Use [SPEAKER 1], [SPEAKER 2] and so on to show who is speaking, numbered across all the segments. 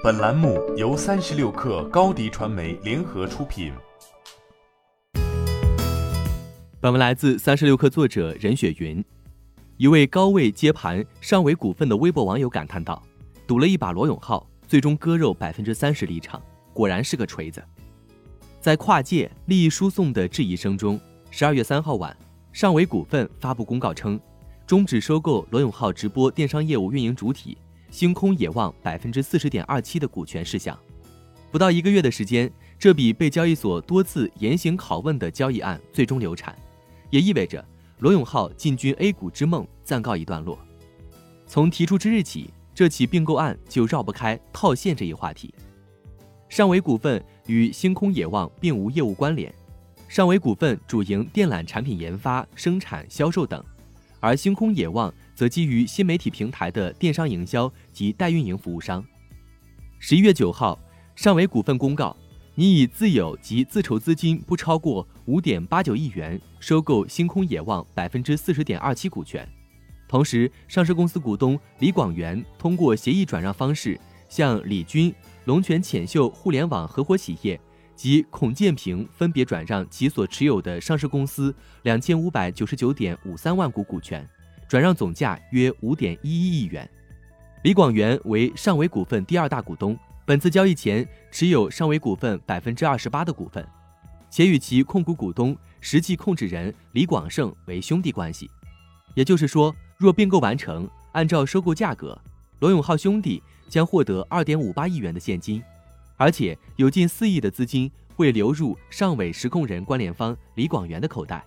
[SPEAKER 1] 本栏目由三十六氪高低传媒联合出品。
[SPEAKER 2] 本文来自三十六氪作者任雪云。一位高位接盘尚伟股份的微博网友感叹道：“赌了一把罗永浩，最终割肉百分之三十离场，果然是个锤子。”在跨界利益输送的质疑声中，十二月三号晚，上伟股份发布公告称，终止收购罗永浩直播电商业务运营主体星空野望百分之四十点二七的股权事项。不到一个月的时间，这笔被交易所多次严刑拷问的交易案最终流产，也意味着罗永浩进军 A 股之梦暂告一段落。从提出之日起，这起并购案就绕不开套现这一话题。上维股份与星空野望并无业务关联，上维股份主营电缆产品研发、生产、销售等，而星空野望则基于新媒体平台的电商营销及代运营服务商。十一月九号，尚维股份公告，拟以自有及自筹资金不超过五点八九亿元收购星空野望百分之四十点二七股权，同时，上市公司股东李广元通过协议转让方式向李军。龙泉浅秀互联网合伙企业及孔建平分别转让其所持有的上市公司两千五百九十九点五三万股股权，转让总价约五点一一亿元。李广元为尚伟股份第二大股东，本次交易前持有尚伟股份百分之二十八的股份，且与其控股股东实际控制人李广胜为兄弟关系。也就是说，若并购完成，按照收购价格，罗永浩兄弟。将获得二点五八亿元的现金，而且有近四亿的资金会流入尚伟实控人关联方李广元的口袋。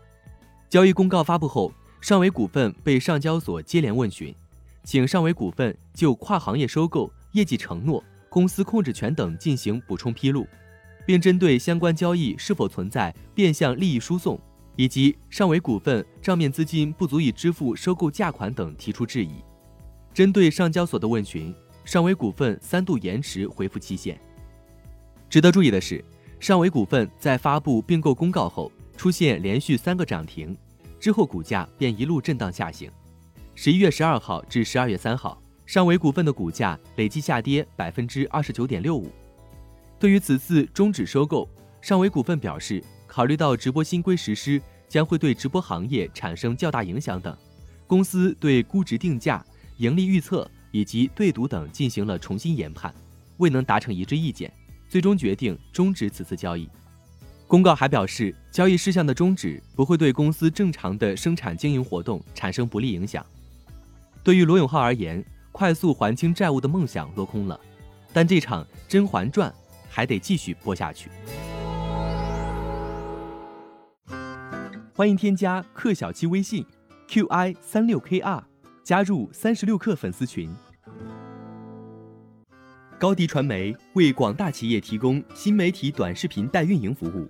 [SPEAKER 2] 交易公告发布后，尚伟股份被上交所接连问询，请尚伟股份就跨行业收购、业绩承诺、公司控制权等进行补充披露，并针对相关交易是否存在变相利益输送以及尚伟股份账面资金不足以支付收购价款等提出质疑。针对上交所的问询。尚维股份三度延迟回复期限。值得注意的是，尚维股份在发布并购公告后，出现连续三个涨停，之后股价便一路震荡下行。十一月十二号至十二月三号，尚伟股份的股价累计下跌百分之二十九点六五。对于此次终止收购，尚伟股份表示，考虑到直播新规实施将会对直播行业产生较大影响等，公司对估值定价、盈利预测。以及对赌等进行了重新研判，未能达成一致意见，最终决定终止此次交易。公告还表示，交易事项的终止不会对公司正常的生产经营活动产生不利影响。对于罗永浩而言，快速还清债务的梦想落空了，但这场《甄嬛传》还得继续播下去。欢迎添加克小七微信，qi 三六 kr。加入三十六氪粉丝群。高迪传媒为广大企业提供新媒体短视频代运营服务，